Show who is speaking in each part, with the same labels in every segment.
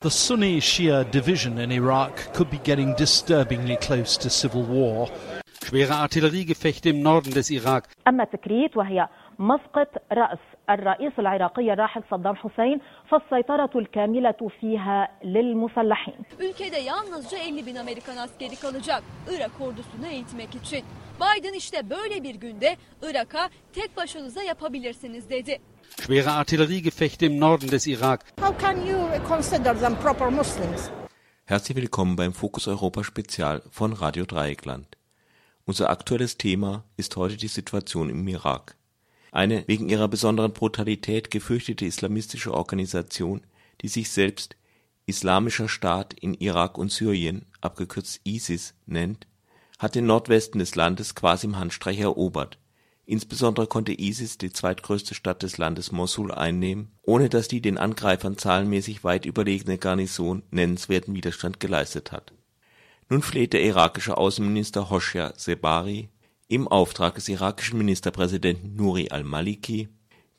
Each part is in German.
Speaker 1: The Sunni Shia division in Iraq could be getting disturbingly close to civil war.
Speaker 2: Schwere Artilleriegefechte im Norden des Irak.
Speaker 3: أما تكريت وهي مسقط رأس الرئيس العراقي الراحل صدام حسين فالسيطرة الكاملة فيها للمسلحين
Speaker 4: Ülkede yalnızca 50 bin Amerikan askeri kalacak Irak ordusunu eğitmek için. Biden işte böyle bir günde Irak'a tek başınıza yapabilirsiniz dedi.
Speaker 2: Schwere Artilleriegefechte im Norden des Irak.
Speaker 5: How can you consider them proper Muslims?
Speaker 6: Herzlich willkommen beim Fokus Europa Spezial von Radio Dreieckland. Unser aktuelles Thema ist heute die Situation im Irak. Eine wegen ihrer besonderen Brutalität gefürchtete islamistische Organisation, die sich selbst Islamischer Staat in Irak und Syrien, abgekürzt ISIS, nennt, hat den Nordwesten des Landes quasi im Handstreich erobert. Insbesondere konnte ISIS die zweitgrößte Stadt des Landes Mosul einnehmen, ohne dass die den Angreifern zahlenmäßig weit überlegene Garnison nennenswerten Widerstand geleistet hat. Nun fleht der irakische Außenminister Hoshea Zebari im Auftrag des irakischen Ministerpräsidenten Nuri al-Maliki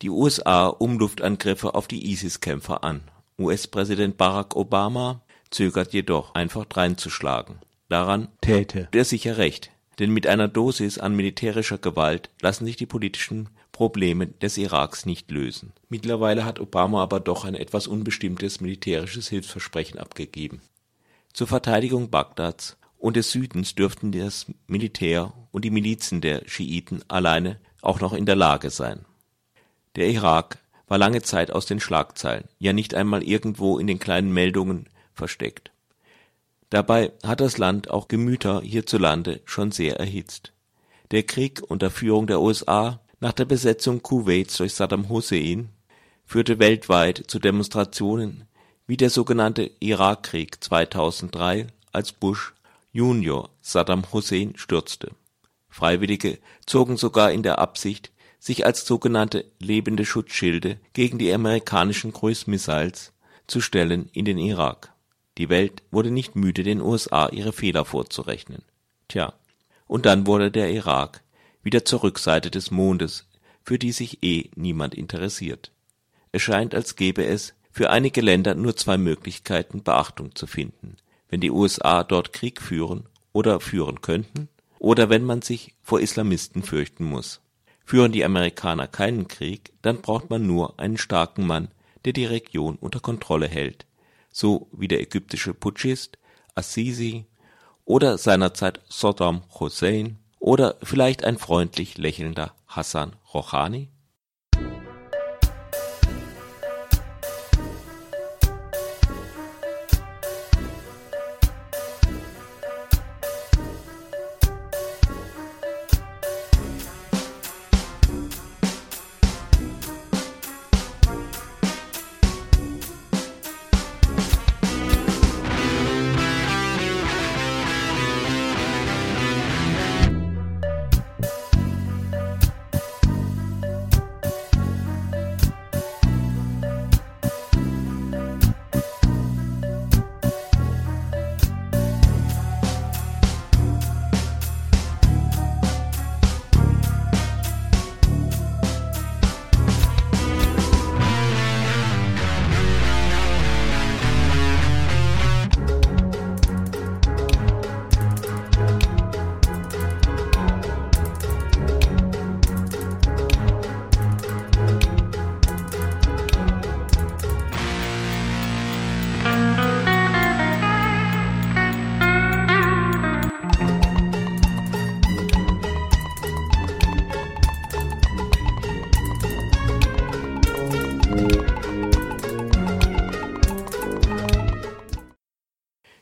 Speaker 6: die USA um Luftangriffe auf die ISIS-Kämpfer an. US-Präsident Barack Obama zögert jedoch, einfach dreinzuschlagen. Daran täte er sicher recht, denn mit einer Dosis an militärischer Gewalt lassen sich die politischen Probleme des Iraks nicht lösen. Mittlerweile hat Obama aber doch ein etwas unbestimmtes militärisches Hilfsversprechen abgegeben. Zur Verteidigung Bagdads und des Südens dürften das Militär und die Milizen der Schiiten alleine auch noch in der Lage sein. Der Irak war lange Zeit aus den Schlagzeilen, ja nicht einmal irgendwo in den kleinen Meldungen versteckt. Dabei hat das Land auch Gemüter hierzulande schon sehr erhitzt. Der Krieg unter Führung der USA nach der Besetzung Kuwaits durch Saddam Hussein führte weltweit zu Demonstrationen wie der sogenannte Irakkrieg 2003, als Bush Junior Saddam Hussein stürzte. Freiwillige zogen sogar in der Absicht, sich als sogenannte lebende Schutzschilde gegen die amerikanischen Cruise Missiles zu stellen in den Irak. Die Welt wurde nicht müde, den USA ihre Fehler vorzurechnen. Tja, und dann wurde der Irak wieder zur Rückseite des Mondes, für die sich eh niemand interessiert. Es scheint, als gäbe es für einige Länder nur zwei Möglichkeiten, Beachtung zu finden, wenn die USA dort Krieg führen oder führen könnten, oder wenn man sich vor Islamisten fürchten muss. Führen die Amerikaner keinen Krieg, dann braucht man nur einen starken Mann, der die Region unter Kontrolle hält, so wie der ägyptische Putschist Assisi oder seinerzeit Saddam Hussein oder vielleicht ein freundlich lächelnder Hassan Rouhani?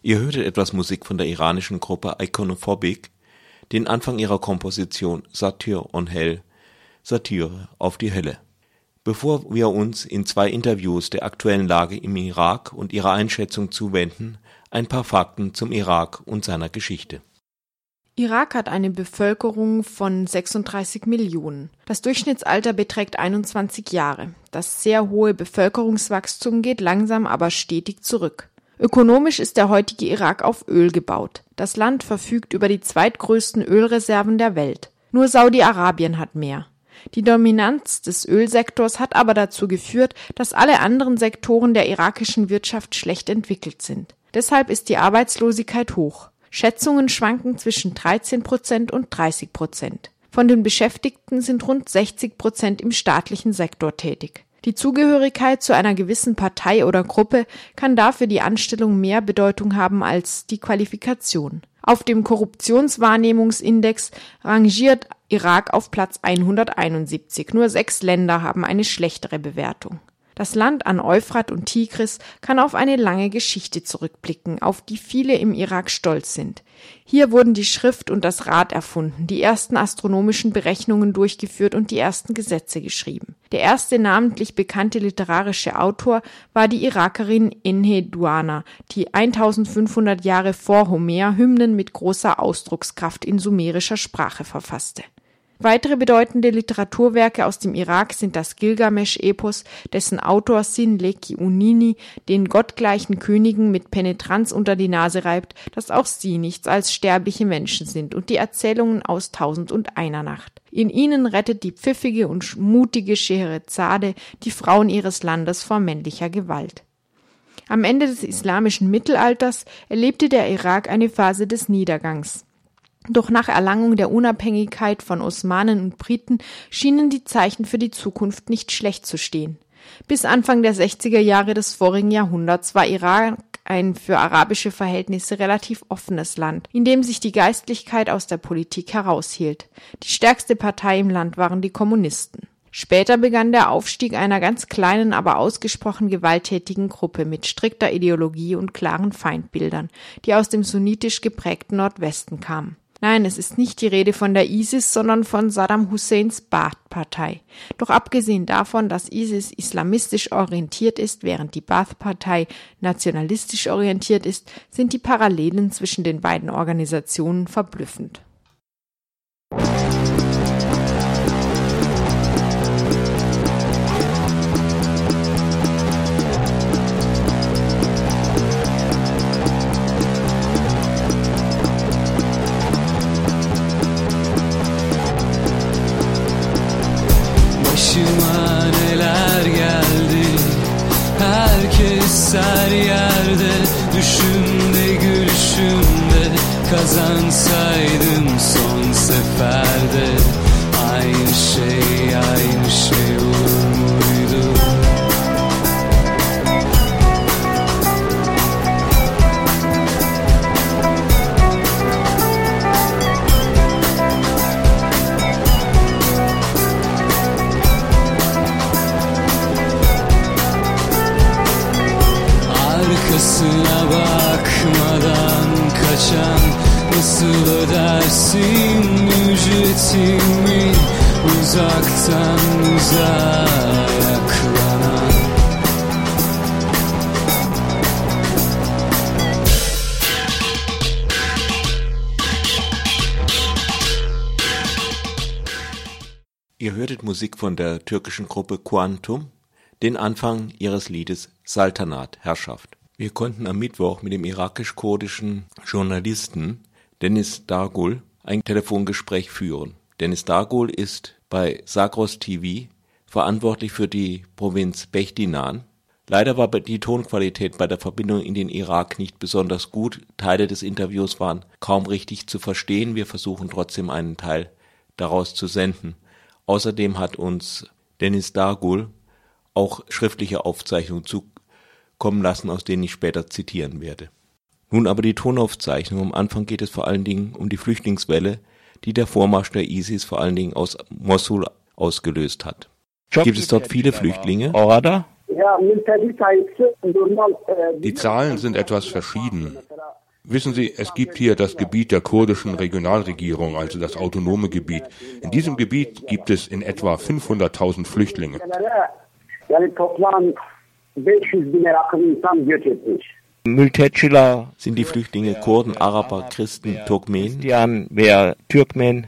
Speaker 6: Ihr hörtet etwas Musik von der iranischen Gruppe Iconophobic, den Anfang ihrer Komposition Satire on Hell (Satire auf die Hölle). Bevor wir uns in zwei Interviews der aktuellen Lage im Irak und ihrer Einschätzung zuwenden, ein paar Fakten zum Irak und seiner Geschichte
Speaker 7: Irak hat eine Bevölkerung von 36 Millionen. Das Durchschnittsalter beträgt 21 Jahre. Das sehr hohe Bevölkerungswachstum geht langsam aber stetig zurück. Ökonomisch ist der heutige Irak auf Öl gebaut. Das Land verfügt über die zweitgrößten Ölreserven der Welt. Nur Saudi-Arabien hat mehr. Die Dominanz des Ölsektors hat aber dazu geführt, dass alle anderen Sektoren der irakischen Wirtschaft schlecht entwickelt sind. Deshalb ist die Arbeitslosigkeit hoch. Schätzungen schwanken zwischen 13 Prozent und 30 Prozent. Von den Beschäftigten sind rund 60 Prozent im staatlichen Sektor tätig. Die Zugehörigkeit zu einer gewissen Partei oder Gruppe kann dafür die Anstellung mehr Bedeutung haben als die Qualifikation. Auf dem Korruptionswahrnehmungsindex rangiert Irak auf Platz 171. Nur sechs Länder haben eine schlechtere Bewertung. Das Land an Euphrat und Tigris kann auf eine lange Geschichte zurückblicken, auf die viele im Irak stolz sind. Hier wurden die Schrift und das Rad erfunden, die ersten astronomischen Berechnungen durchgeführt und die ersten Gesetze geschrieben. Der erste namentlich bekannte literarische Autor war die Irakerin Enhe Duana, die 1500 Jahre vor Homer Hymnen mit großer Ausdruckskraft in sumerischer Sprache verfasste Weitere bedeutende Literaturwerke aus dem Irak sind das Gilgamesch-Epos, dessen Autor Sin-Leki-Unini den gottgleichen Königen mit Penetranz unter die Nase reibt, dass auch sie nichts als sterbliche Menschen sind, und die Erzählungen aus Tausend und einer Nacht. In ihnen rettet die pfiffige und mutige Scheherazade die Frauen ihres Landes vor männlicher Gewalt. Am Ende des islamischen Mittelalters erlebte der Irak eine Phase des Niedergangs. Doch nach Erlangung der Unabhängigkeit von Osmanen und Briten schienen die Zeichen für die Zukunft nicht schlecht zu stehen. Bis Anfang der 60er Jahre des vorigen Jahrhunderts war Irak ein für arabische Verhältnisse relativ offenes Land, in dem sich die Geistlichkeit aus der Politik heraushielt. Die stärkste Partei im Land waren die Kommunisten. Später begann der Aufstieg einer ganz kleinen, aber ausgesprochen gewalttätigen Gruppe mit strikter Ideologie und klaren Feindbildern, die aus dem sunnitisch geprägten Nordwesten kamen. Nein, es ist nicht die Rede von der ISIS, sondern von Saddam Husseins Baath-Partei. Doch abgesehen davon, dass ISIS islamistisch orientiert ist, während die Baath-Partei nationalistisch orientiert ist, sind die Parallelen zwischen den beiden Organisationen verblüffend.
Speaker 8: Arkasına bakmadan kaçan Nasıl ödersin ücretimi Uzaktan uzağa yaklanan
Speaker 6: Ihr hörtet Musik von der türkischen Gruppe Quantum, den Anfang ihres Liedes Saltanat Herrschaft. Wir konnten am Mittwoch mit dem irakisch-kurdischen Journalisten Dennis Dargul ein Telefongespräch führen. Dennis Dargul ist bei Sagros TV verantwortlich für die Provinz Bechtinan. Leider war die Tonqualität bei der Verbindung in den Irak nicht besonders gut. Teile des Interviews waren kaum richtig zu verstehen. Wir versuchen trotzdem einen Teil daraus zu senden. Außerdem hat uns Dennis Dargul auch schriftliche Aufzeichnungen zukommen lassen, aus denen ich später zitieren werde. Nun aber die Tonaufzeichnung. Am Anfang geht es vor allen Dingen um die Flüchtlingswelle, die der Vormarsch der ISIS vor allen Dingen aus Mosul ausgelöst hat. Gibt es dort viele Flüchtlinge?
Speaker 9: Die Zahlen sind etwas verschieden. Wissen Sie, es gibt hier das Gebiet der kurdischen Regionalregierung, also das autonome Gebiet. In diesem Gebiet gibt es in etwa 500.000 Flüchtlinge.
Speaker 10: Mülteciler
Speaker 6: sind die Flüchtlinge Kurden, Araber, Christen, Turkmenen?
Speaker 10: Christian veya Türkmen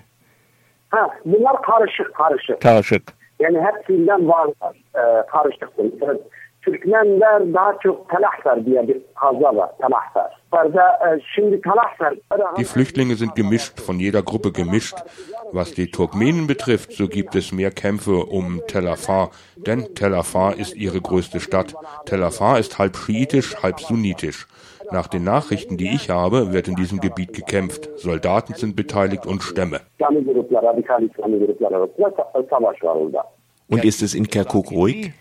Speaker 11: Ha, bunlar karışık karışık.
Speaker 10: karışık.
Speaker 11: Yani hepsinden varlar. E, karışıksın. Evet. Türkmenler daha çok Telahfer diye bir fazla var. Telahfer. Orada e.
Speaker 9: Die Flüchtlinge sind gemischt, von jeder Gruppe gemischt. Was die Turkmenen betrifft, so gibt es mehr Kämpfe um Tel Afar, denn Tel Afar ist ihre größte Stadt. Tel Afar ist halb schiitisch, halb sunnitisch. Nach den Nachrichten, die ich habe, wird in diesem Gebiet gekämpft. Soldaten sind beteiligt und Stämme.
Speaker 6: Und ist es in Kirkuk ruhig?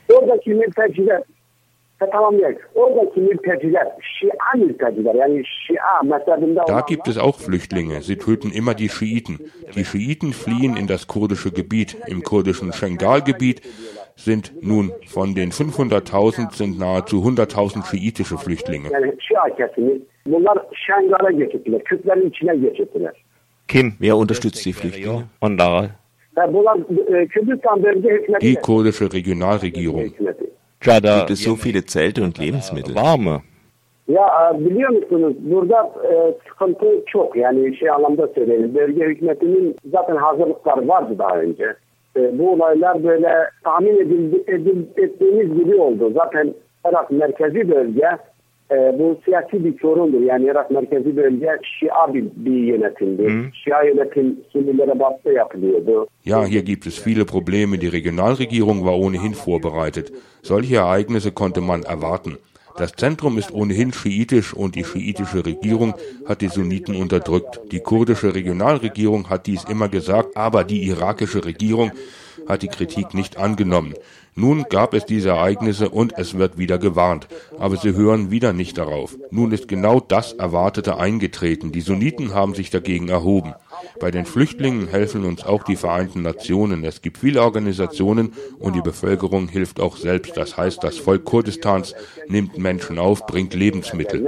Speaker 9: Da gibt es auch Flüchtlinge. Sie töten immer die Schiiten. Die Schiiten fliehen in das kurdische Gebiet. Im kurdischen Schengal-Gebiet sind nun von den 500.000 sind nahezu 100.000 schiitische Flüchtlinge.
Speaker 10: Kim
Speaker 6: Wer unterstützt die Flüchtlinge?
Speaker 11: Hükümeti.
Speaker 9: Die kurdische Regionalregierung.
Speaker 11: hükümeti.
Speaker 10: Cada
Speaker 6: Gibt es so viele Zelte und Lebensmittel?
Speaker 10: var mı?
Speaker 11: Ya e, biliyor musunuz burada e, sıkıntı çok yani şey anlamda söyleyelim. Bölge hükümetinin zaten hazırlıkları vardı daha önce. E, bu olaylar böyle tahmin edildi, edil, ettiğimiz gibi oldu. Zaten Irak merkezi bölge bu siyasi bir sorundur. Yani Irak merkezi bölge Şia bir, bir yönetimdi. Şia yönetim Sünnilere baskı yapılıyordu.
Speaker 9: Ja, hier gibt es viele Probleme. Die Regionalregierung war ohnehin vorbereitet. Solche Ereignisse konnte man erwarten. Das Zentrum ist ohnehin schiitisch und die schiitische Regierung hat die Sunniten unterdrückt. Die kurdische Regionalregierung hat dies immer gesagt, aber die irakische Regierung hat die Kritik nicht angenommen. Nun gab es diese Ereignisse und es wird wieder gewarnt. Aber sie hören wieder nicht darauf. Nun ist genau das Erwartete eingetreten. Die Sunniten haben sich dagegen erhoben. Bei den Flüchtlingen helfen uns auch die Vereinten Nationen. Es gibt viele Organisationen und die Bevölkerung hilft auch selbst. Das heißt, das Volk Kurdistans nimmt Menschen auf, bringt Lebensmittel.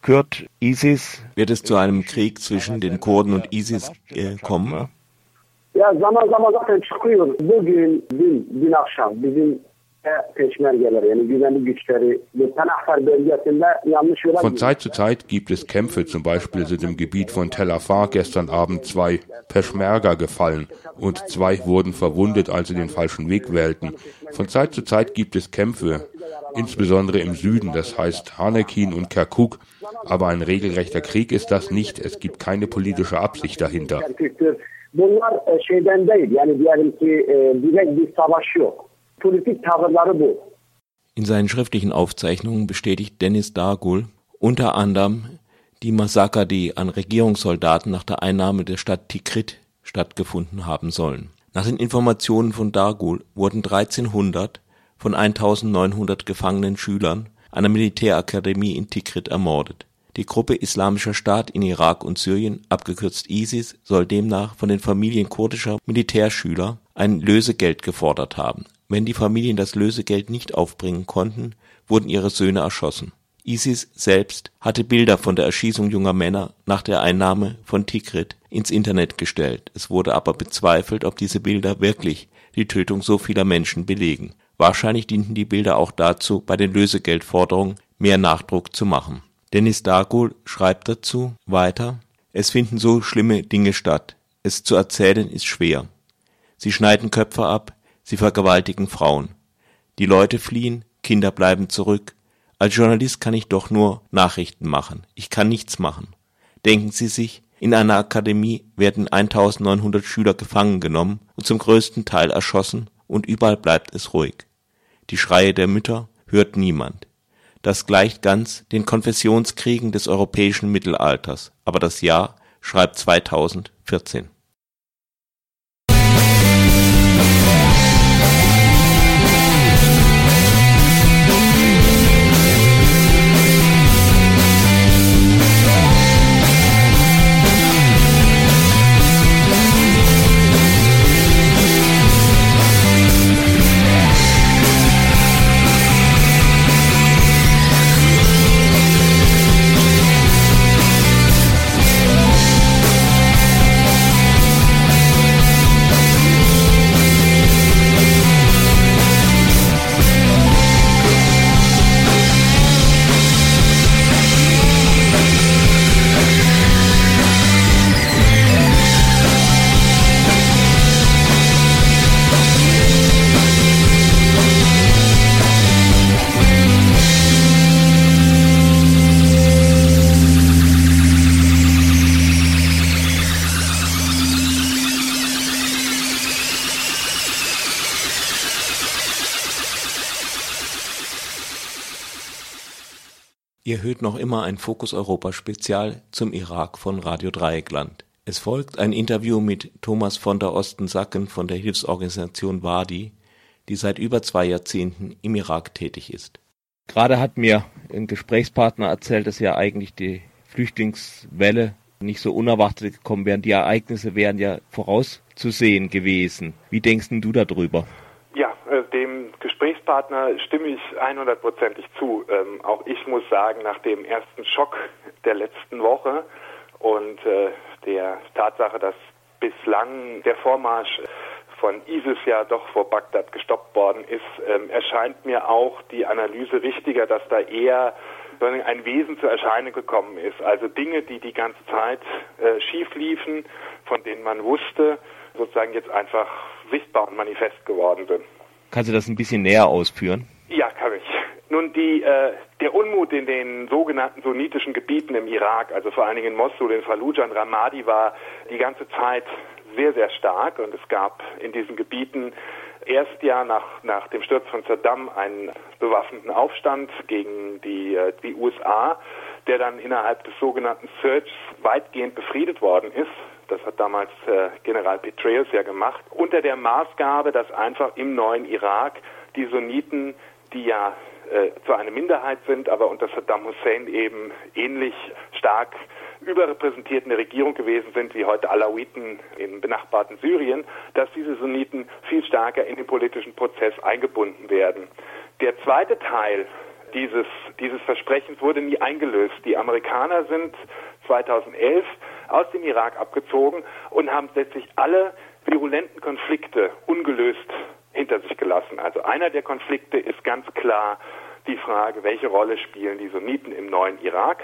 Speaker 10: Kürt, ISIS,
Speaker 6: Wird es zu einem Krieg zwischen den Kurden und ISIS äh, kommen?
Speaker 11: Ya zaman zaman zaten çıkıyor. Bugün, dün, dün akşam bizim e,
Speaker 9: Von. Zeit zu Zeit gibt es Kämpfe. Zum Beispiel sind im Gebiet von Tel Afar gestern Abend zwei Peschmerga gefallen und zwei wurden verwundet, als sie den falschen Weg wählten. Von Zeit zu Zeit gibt es Kämpfe, insbesondere im Süden, das heißt Hanekin und Kirkuk. Aber ein regelrechter Krieg ist das nicht. Es gibt keine politische Absicht dahinter.
Speaker 11: Bunlar e, şeyden değil yani diyelim ki e, direkt bir savaş yok. Politik tavırları bu.
Speaker 6: In seinen schriftlichen Aufzeichnungen bestätigt Dennis Dargul unter anderem die Massaker, die an Regierungssoldaten nach der Einnahme der Stadt Tikrit stattgefunden haben sollen. Nach den Informationen von Dargul wurden 1300 von 1900 gefangenen Schülern einer Militärakademie in Tikrit ermordet. Die Gruppe Islamischer Staat in Irak und Syrien, abgekürzt ISIS, soll demnach von den Familien kurdischer Militärschüler ein Lösegeld gefordert haben. Wenn die Familien das Lösegeld nicht aufbringen konnten, wurden ihre Söhne erschossen. ISIS selbst hatte Bilder von der Erschießung junger Männer nach der Einnahme von Tikrit ins Internet gestellt. Es wurde aber bezweifelt, ob diese Bilder wirklich die Tötung so vieler Menschen belegen. Wahrscheinlich dienten die Bilder auch dazu, bei den Lösegeldforderungen mehr Nachdruck zu machen. Dennis Dargul schreibt dazu weiter, es finden so schlimme Dinge statt. Es zu erzählen ist schwer. Sie schneiden Köpfe ab, sie vergewaltigen Frauen. Die Leute fliehen, Kinder bleiben zurück. Als Journalist kann ich doch nur Nachrichten machen. Ich kann nichts machen. Denken Sie sich, in einer Akademie werden 1900 Schüler gefangen genommen und zum größten Teil erschossen und überall bleibt es ruhig. Die Schreie der Mütter hört niemand. Das gleicht ganz den Konfessionskriegen des europäischen Mittelalters, aber das Jahr schreibt 2014. Hört noch immer ein Fokus Europa Spezial zum Irak von Radio Dreieckland. Es folgt ein Interview mit Thomas von der Osten-Sacken von der Hilfsorganisation Wadi, die seit über zwei Jahrzehnten im Irak tätig ist.
Speaker 10: Gerade hat mir ein Gesprächspartner erzählt, dass ja eigentlich die Flüchtlingswelle nicht so unerwartet gekommen wären. Die Ereignisse wären ja vorauszusehen gewesen. Wie denkst du darüber?
Speaker 12: Ja, äh, dem Gesprächspartner stimme ich 100%ig zu. Ähm, auch ich muss sagen, nach dem ersten Schock der letzten Woche und äh, der Tatsache, dass bislang der Vormarsch von ISIS ja doch vor Bagdad gestoppt worden ist, ähm, erscheint mir auch die Analyse richtiger, dass da eher ein Wesen zur Erscheinung gekommen ist. Also Dinge, die die ganze Zeit äh, schief liefen, von denen man wusste, sozusagen jetzt einfach sichtbar und manifest geworden sind.
Speaker 10: Kannst du das ein bisschen näher ausführen?
Speaker 12: Ja, kann ich. Nun, die, äh, der Unmut in den sogenannten sunnitischen Gebieten im Irak, also vor allen Dingen in Mosul, in Fallujah und Ramadi, war die ganze Zeit sehr, sehr stark und es gab in diesen Gebieten erst ja nach, nach dem Sturz von Saddam einen bewaffneten Aufstand gegen die, äh, die USA, der dann innerhalb des sogenannten Search weitgehend befriedet worden ist. Das hat damals äh, General Petraeus ja gemacht, unter der Maßgabe, dass einfach im neuen Irak die Sunniten, die ja äh, zwar eine Minderheit sind, aber unter Saddam Hussein eben ähnlich stark überrepräsentiert in der Regierung gewesen sind wie heute Alawiten im benachbarten Syrien, dass diese Sunniten viel stärker in den politischen Prozess eingebunden werden. Der zweite Teil dieses, dieses Versprechens wurde nie eingelöst. Die Amerikaner sind 2011 aus dem Irak abgezogen und haben letztlich alle virulenten Konflikte ungelöst hinter sich gelassen. Also einer der Konflikte ist ganz klar die Frage, welche Rolle spielen die Sunniten im neuen Irak?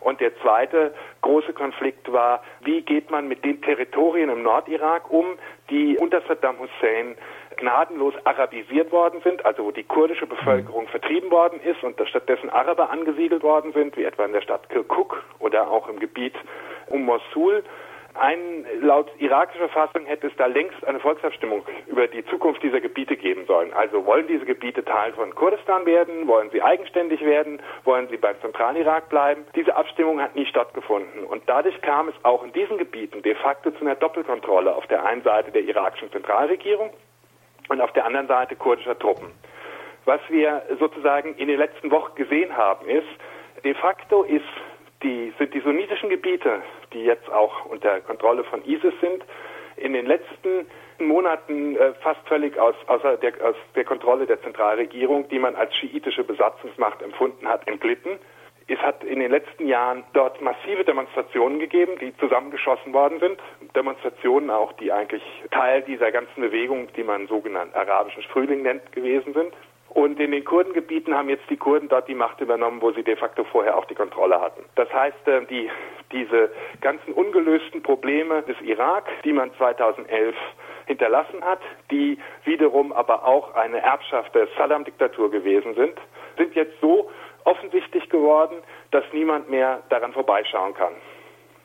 Speaker 12: Und der zweite große Konflikt war, wie geht man mit den Territorien im Nordirak um, die unter Saddam Hussein gnadenlos arabisiert worden sind, also wo die kurdische Bevölkerung vertrieben worden ist und stattdessen Araber angesiedelt worden sind, wie etwa in der Stadt Kirkuk oder auch im Gebiet um Mosul. Ein, laut irakischer Fassung hätte es da längst eine Volksabstimmung über die Zukunft dieser Gebiete geben sollen. Also wollen diese Gebiete Teil von Kurdistan werden? Wollen sie eigenständig werden? Wollen sie beim Zentralirak bleiben? Diese Abstimmung hat nie stattgefunden. Und dadurch kam es auch in diesen Gebieten de facto zu einer Doppelkontrolle auf der einen Seite der irakischen Zentralregierung und auf der anderen Seite kurdischer Truppen. Was wir sozusagen in den letzten Wochen gesehen haben, ist, de facto ist die, sind die sunnitischen Gebiete, die jetzt auch unter Kontrolle von ISIS sind, in den letzten Monaten äh, fast völlig aus, außer der, aus der Kontrolle der Zentralregierung, die man als schiitische Besatzungsmacht empfunden hat, entglitten. Es hat in den letzten Jahren dort massive Demonstrationen gegeben, die zusammengeschossen worden sind. Demonstrationen auch, die eigentlich Teil dieser ganzen Bewegung, die man sogenannt arabischen Frühling nennt, gewesen sind. Und in den Kurdengebieten haben jetzt die Kurden dort die Macht übernommen, wo sie de facto vorher auch die Kontrolle hatten. Das heißt, äh, die, diese ganzen ungelösten Probleme des Irak, die man 2011 hinterlassen hat, die wiederum aber auch eine Erbschaft der Saddam-Diktatur gewesen sind, sind jetzt so offensichtlich geworden, dass niemand mehr daran vorbeischauen kann.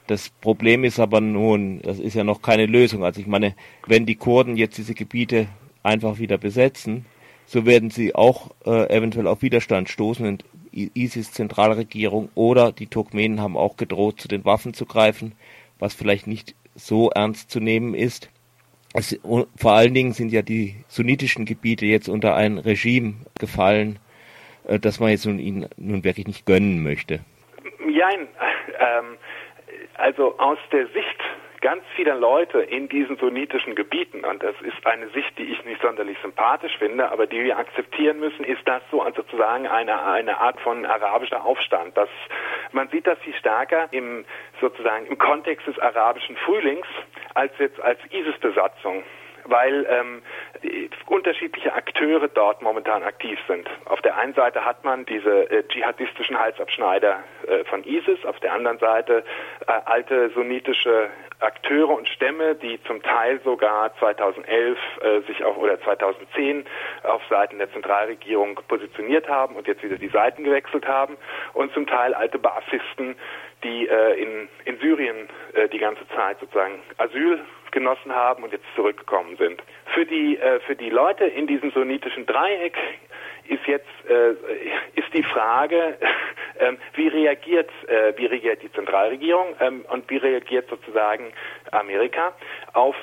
Speaker 10: Das Problem ist aber nun, das ist ja noch keine Lösung. Also ich meine, wenn die Kurden jetzt diese Gebiete einfach wieder besetzen, so werden sie auch äh, eventuell auf Widerstand stoßen und ISIS-Zentralregierung oder die Turkmenen haben auch gedroht, zu den Waffen zu greifen, was vielleicht nicht so ernst zu nehmen ist. Es, vor allen Dingen sind ja die sunnitischen Gebiete jetzt unter ein Regime gefallen, äh, das man jetzt nun ihnen nun wirklich nicht gönnen möchte.
Speaker 12: Nein, ähm, also aus der Sicht ganz vieler Leute in diesen sunnitischen Gebieten, und das ist eine Sicht, die ich nicht sonderlich sympathisch finde, aber die wir akzeptieren müssen, ist das so also sozusagen eine, eine Art von arabischer Aufstand. Das, man sieht das viel stärker im, sozusagen im Kontext des arabischen Frühlings als jetzt als ISIS-Besatzung weil ähm, unterschiedliche Akteure dort momentan aktiv sind. Auf der einen Seite hat man diese äh, dschihadistischen Halsabschneider äh, von ISIS, auf der anderen Seite äh, alte sunnitische Akteure und Stämme, die zum Teil sogar 2011 äh, sich auf oder 2010 auf Seiten der Zentralregierung positioniert haben und jetzt wieder die Seiten gewechselt haben und zum Teil alte Basisten, die äh, in, in Syrien äh, die ganze Zeit sozusagen Asyl genossen haben und jetzt zurückgekommen sind. Für die, äh, für die Leute in diesem sunnitischen Dreieck ist jetzt äh, ist die Frage, Ähm, wie reagiert, äh, wie reagiert die Zentralregierung ähm, und wie reagiert sozusagen Amerika auf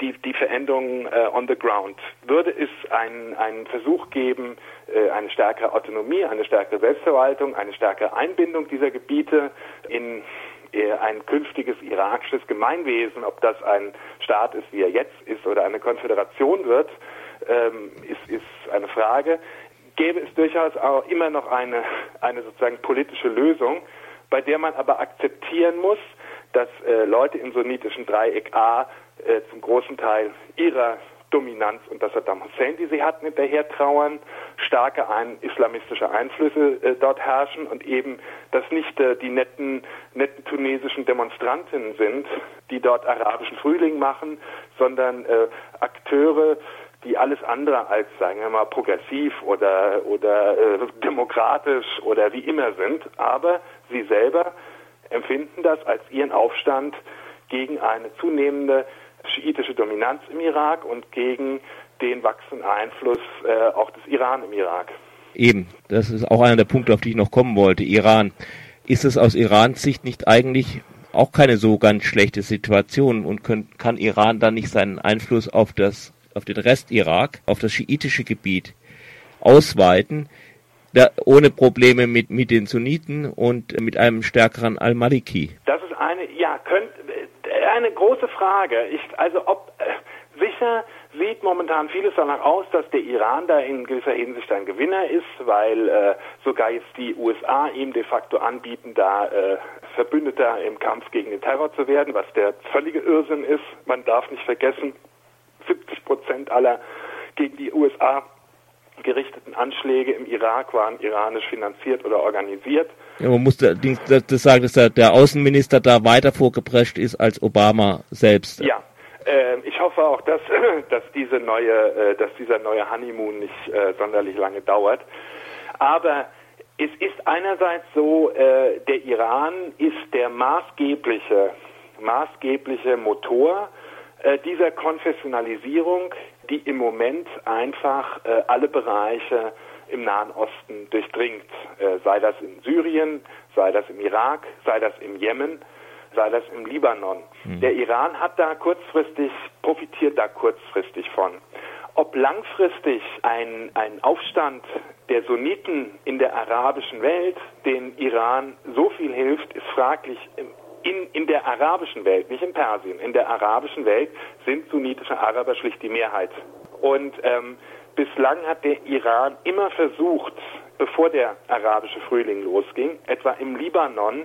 Speaker 12: die, die Veränderungen äh, on the ground? Würde es einen, einen Versuch geben, äh, eine stärkere Autonomie, eine stärkere Selbstverwaltung, eine stärkere Einbindung dieser Gebiete in äh, ein künftiges irakisches Gemeinwesen, ob das ein Staat ist, wie er jetzt ist, oder eine Konföderation wird, ähm, ist, ist eine Frage. Gäbe es durchaus auch immer noch eine, eine sozusagen politische Lösung, bei der man aber akzeptieren muss, dass äh, Leute im sunnitischen Dreieck A äh, zum großen Teil ihrer Dominanz unter Saddam Hussein, die sie hatten, hinterher trauern, starke ein, islamistische Einflüsse äh, dort herrschen und eben, dass nicht äh, die netten, netten tunesischen Demonstrantinnen sind, die dort arabischen Frühling machen, sondern äh, Akteure, die alles andere als, sagen wir mal, progressiv oder, oder äh, demokratisch oder wie immer sind, aber sie selber empfinden das als ihren Aufstand gegen eine zunehmende schiitische Dominanz im Irak und gegen den wachsenden Einfluss äh, auch des Iran im Irak.
Speaker 10: Eben, das ist auch einer der Punkte, auf die ich noch kommen wollte. Iran. Ist es aus Irans Sicht nicht eigentlich auch keine so ganz schlechte Situation und können, kann Iran dann nicht seinen Einfluss auf das, auf den Rest Irak, auf das schiitische Gebiet ausweiten, da, ohne Probleme mit, mit den Sunniten und mit einem stärkeren Al-Maliki?
Speaker 12: Das ist eine, ja, könnt, eine große Frage. Ich, also ob äh, sicher sieht momentan vieles danach aus, dass der Iran da in gewisser Hinsicht ein Gewinner ist, weil äh, sogar jetzt die USA ihm de facto anbieten, da äh, Verbündeter im Kampf gegen den Terror zu werden, was der völlige Irrsinn ist. Man darf nicht vergessen, 70 Prozent aller gegen die USA gerichteten Anschläge im Irak waren iranisch finanziert oder organisiert.
Speaker 10: Ja, man muss das, das sagen, dass der, Außenminister da weiter vorgeprescht ist als Obama selbst.
Speaker 12: Ja, äh, ich hoffe auch, dass, dass diese neue, äh, dass dieser neue Honeymoon nicht äh, sonderlich lange dauert. Aber es ist einerseits so, äh, der Iran ist der maßgebliche, maßgebliche Motor dieser Konfessionalisierung, die im Moment einfach äh, alle Bereiche im Nahen Osten durchdringt, äh, sei das in Syrien, sei das im Irak, sei das im Jemen, sei das im Libanon. Mhm. Der Iran hat da kurzfristig, profitiert da kurzfristig von. Ob langfristig ein, ein Aufstand der Sunniten in der arabischen Welt den Iran so viel hilft, ist fraglich. In, in der arabischen Welt, nicht in Persien, in der arabischen Welt sind sunnitische Araber schlicht die Mehrheit. Und ähm, bislang hat der Iran immer versucht, bevor der arabische Frühling losging, etwa im Libanon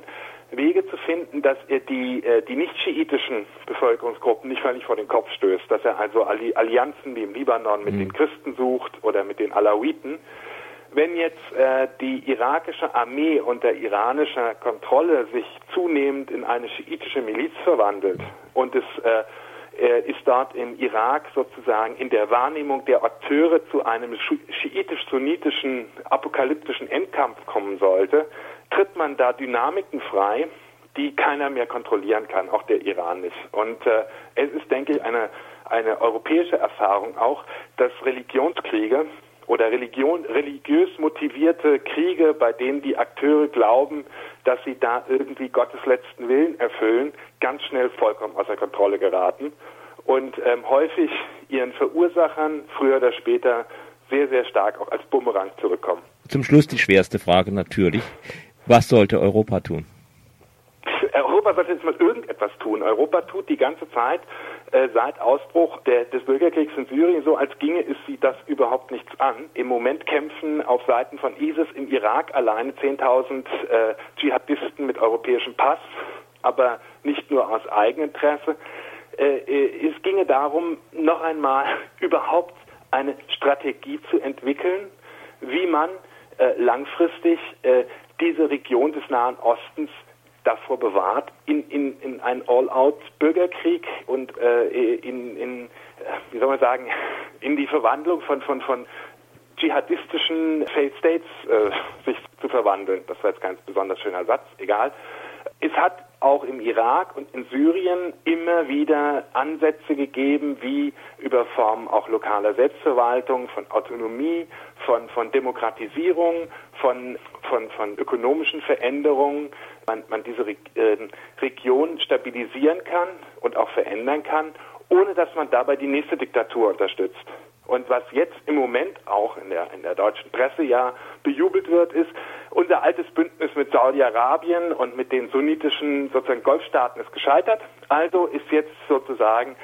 Speaker 12: Wege zu finden, dass er die, äh, die nicht-schiitischen Bevölkerungsgruppen nicht völlig vor den Kopf stößt, dass er also Allianzen wie im Libanon mit mhm. den Christen sucht oder mit den Alawiten. Wenn jetzt äh, die irakische Armee unter iranischer Kontrolle sich zunehmend in eine schiitische Miliz verwandelt und es äh, ist dort im Irak sozusagen in der Wahrnehmung der Akteure zu einem schiitisch-sunnitischen apokalyptischen Endkampf kommen sollte, tritt man da Dynamiken frei, die keiner mehr kontrollieren kann, auch der Iran nicht. Und äh, es ist, denke ich, eine, eine europäische Erfahrung auch, dass Religionskriege oder Religion, religiös motivierte Kriege, bei denen die Akteure glauben, dass sie da irgendwie Gottes letzten Willen erfüllen, ganz schnell vollkommen außer Kontrolle geraten und ähm, häufig ihren Verursachern früher oder später sehr, sehr stark auch als Bumerang zurückkommen.
Speaker 10: Zum Schluss die schwerste Frage natürlich. Was sollte Europa tun?
Speaker 12: Europa sollte jetzt mal irgendetwas tun. Europa tut die ganze Zeit äh, seit Ausbruch der, des Bürgerkriegs in Syrien so, als ginge es sie das überhaupt nichts an. Im Moment kämpfen auf Seiten von ISIS im Irak alleine 10.000 äh, Dschihadisten mit europäischem Pass, aber nicht nur aus Eigeninteresse. Äh, äh, es ginge darum, noch einmal überhaupt eine Strategie zu entwickeln, wie man äh, langfristig diese Region des Nahen Ostens davor bewahrt, in, in, in einen All-out-Bürgerkrieg und äh, in, in, äh, wie soll man sagen, in die Verwandlung von, von, von dschihadistischen Failed States äh, sich zu verwandeln. Das war jetzt kein besonders schöner Satz, egal. Es hat auch im Irak und in Syrien immer wieder Ansätze gegeben, wie über Formen auch lokaler Selbstverwaltung, von Autonomie, von, von Demokratisierung, von, von, von ökonomischen Veränderungen, man, man diese Re äh, Region stabilisieren kann und auch verändern kann, ohne dass man dabei die nächste Diktatur unterstützt. Und was jetzt im Moment auch in der, in der deutschen Presse ja bejubelt wird, ist, unser altes Bündnis mit Saudi-Arabien und mit den sunnitischen sozusagen Golfstaaten ist gescheitert. Also ist jetzt sozusagen,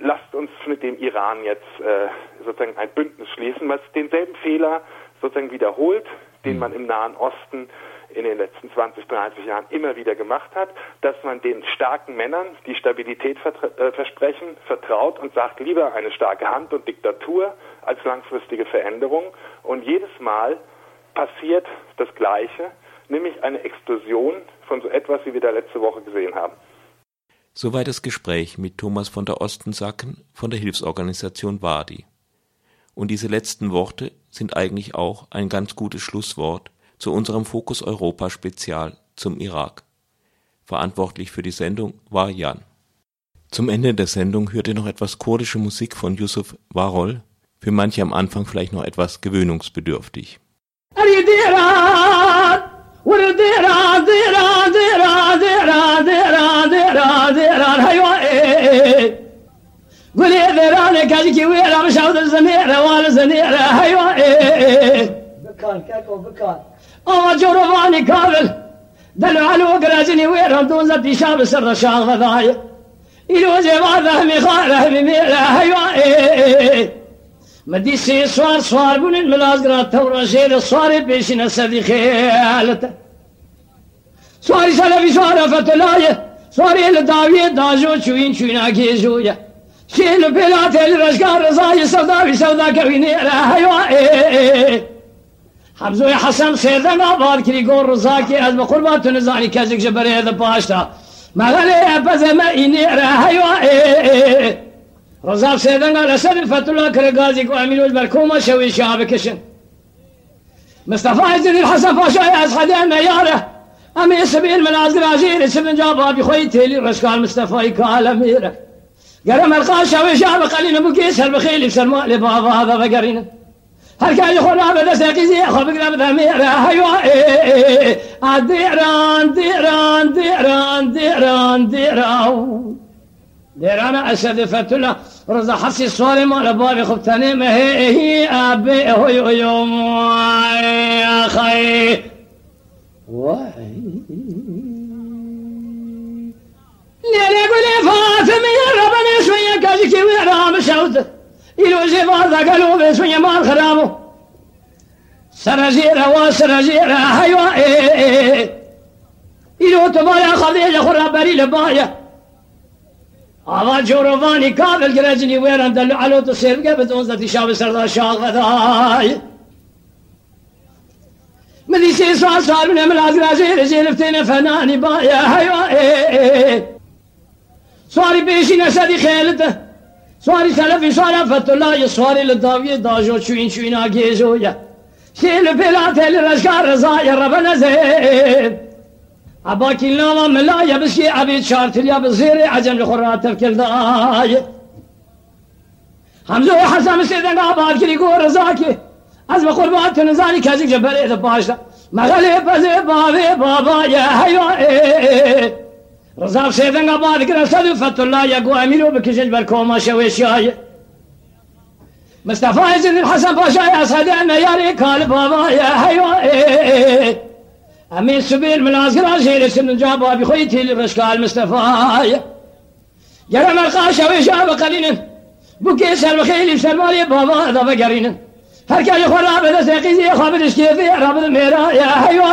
Speaker 12: lasst uns mit dem Iran jetzt äh, sozusagen ein Bündnis schließen, was denselben Fehler sozusagen wiederholt, den man im Nahen Osten in den letzten 20, 30 Jahren immer wieder gemacht hat, dass man den starken Männern, die Stabilität äh, versprechen, vertraut und sagt, lieber eine starke Hand und Diktatur als langfristige Veränderung. Und jedes Mal passiert das Gleiche, nämlich eine Explosion von so etwas, wie wir da letzte Woche gesehen haben.
Speaker 6: Soweit das Gespräch mit Thomas von der Ostensacken von der Hilfsorganisation Wadi. Und diese letzten Worte sind eigentlich auch ein ganz gutes Schlusswort zu unserem Fokus Europa Spezial zum Irak. Verantwortlich für die Sendung war Jan. Zum Ende der Sendung hört ihr noch etwas kurdische Musik von Yusuf Warol, für manche am Anfang vielleicht noch etwas gewöhnungsbedürftig.
Speaker 13: قولي ذيرانك هذيك ويرا مشاود الزنيرة والزنيرة هيوا بكان كاكو بكان آجر وانی کابل دلوال و گرازنی ویرم دون زدی شاب سر شام غذای ایلوزی ما رحمی خواه رحمی میره حیوائی مدی سی سوار سوار بونین ملاز گراد تورا شیر سوار پیشی نسدی خیالت. سواری سلفی سوار فتلایه سواری لداویه داجو چوین چوینا گیزویه شیل پیلاتی لرشگار رضای سودا بی سودا کوینی را حیوائی حمزو حسن خیده نابار کری گون رزا که از بقربا تو ما کسی کشه بره ده پاشتا مغلی بزم اینی رهیو رزا خیده نگا لسر فتولا کره گازی که امینوش برکوما شوي شعب كشن. مصطفى عزيز الحسن فاشا از يا مياره ام اسم من از راجير اسم جاب أبي خويتي لي رشقال مصطفى كالاميره قال مرقاشه وشاب قليل ابو كيس البخيل بسلمان لبابا هذا بقرينه. halkaan yuxunaabada saaqisi xobiglaabdamiirahayo adiran diran diran diran diraw dirana ashadifatula roza xasi soole mola boobi khubtani maheehi aabe hoy oyomay ليلة قولي فاطمة يا ربنا شوية كاجي كي ويرام شوتت إلو زفاف قالوا بسوية ما الخرامو سرزيرة وسرزيرة هيوا إلو تبايا خديجة خرا بري لبايا. آوا جوروفاني كابل قرجني ويران دلو علو تصير قبل تونزة شاب سردا شاغ غداي مدي سي سوال سوال من املاز رازي رزي لفتين فناني بايا. هيوا سواري بيشي نسدي خيلته. سواری سلفی سوارا فتولا سواری لداوی داجو چوین چوین آگیزو یا شیل پیلات هل رشکار رضا یا رب نزید عبا کلنا ملا یا بسکی عبید شارتر یا بزیر عجم لخورات تفکر دای حمزه و حسن سیدن آباد کلی گو رضا کی از بقربات نزانی کزی جبر اید باشتا مغلی بزی بابی بابا یا حیوه رزاق سيدنا قباد كنا صدفة الله يقو أمينو بكجل بالكوما شوي شاي. مصطفى زين الحسن باشا يا صدقنا يا ريكال بابا يا حيوا أمين سبيل من أزقر أزير اسم جاب أبي خويتي للرشقال مصطفى. يا مرقا شوي شاب سر بكي سلمخيل سلمالي بابا هذا بقرين. هر كان يخور رابد سيقيزي يخابر اشكيفي رابد ميرا يا حيوا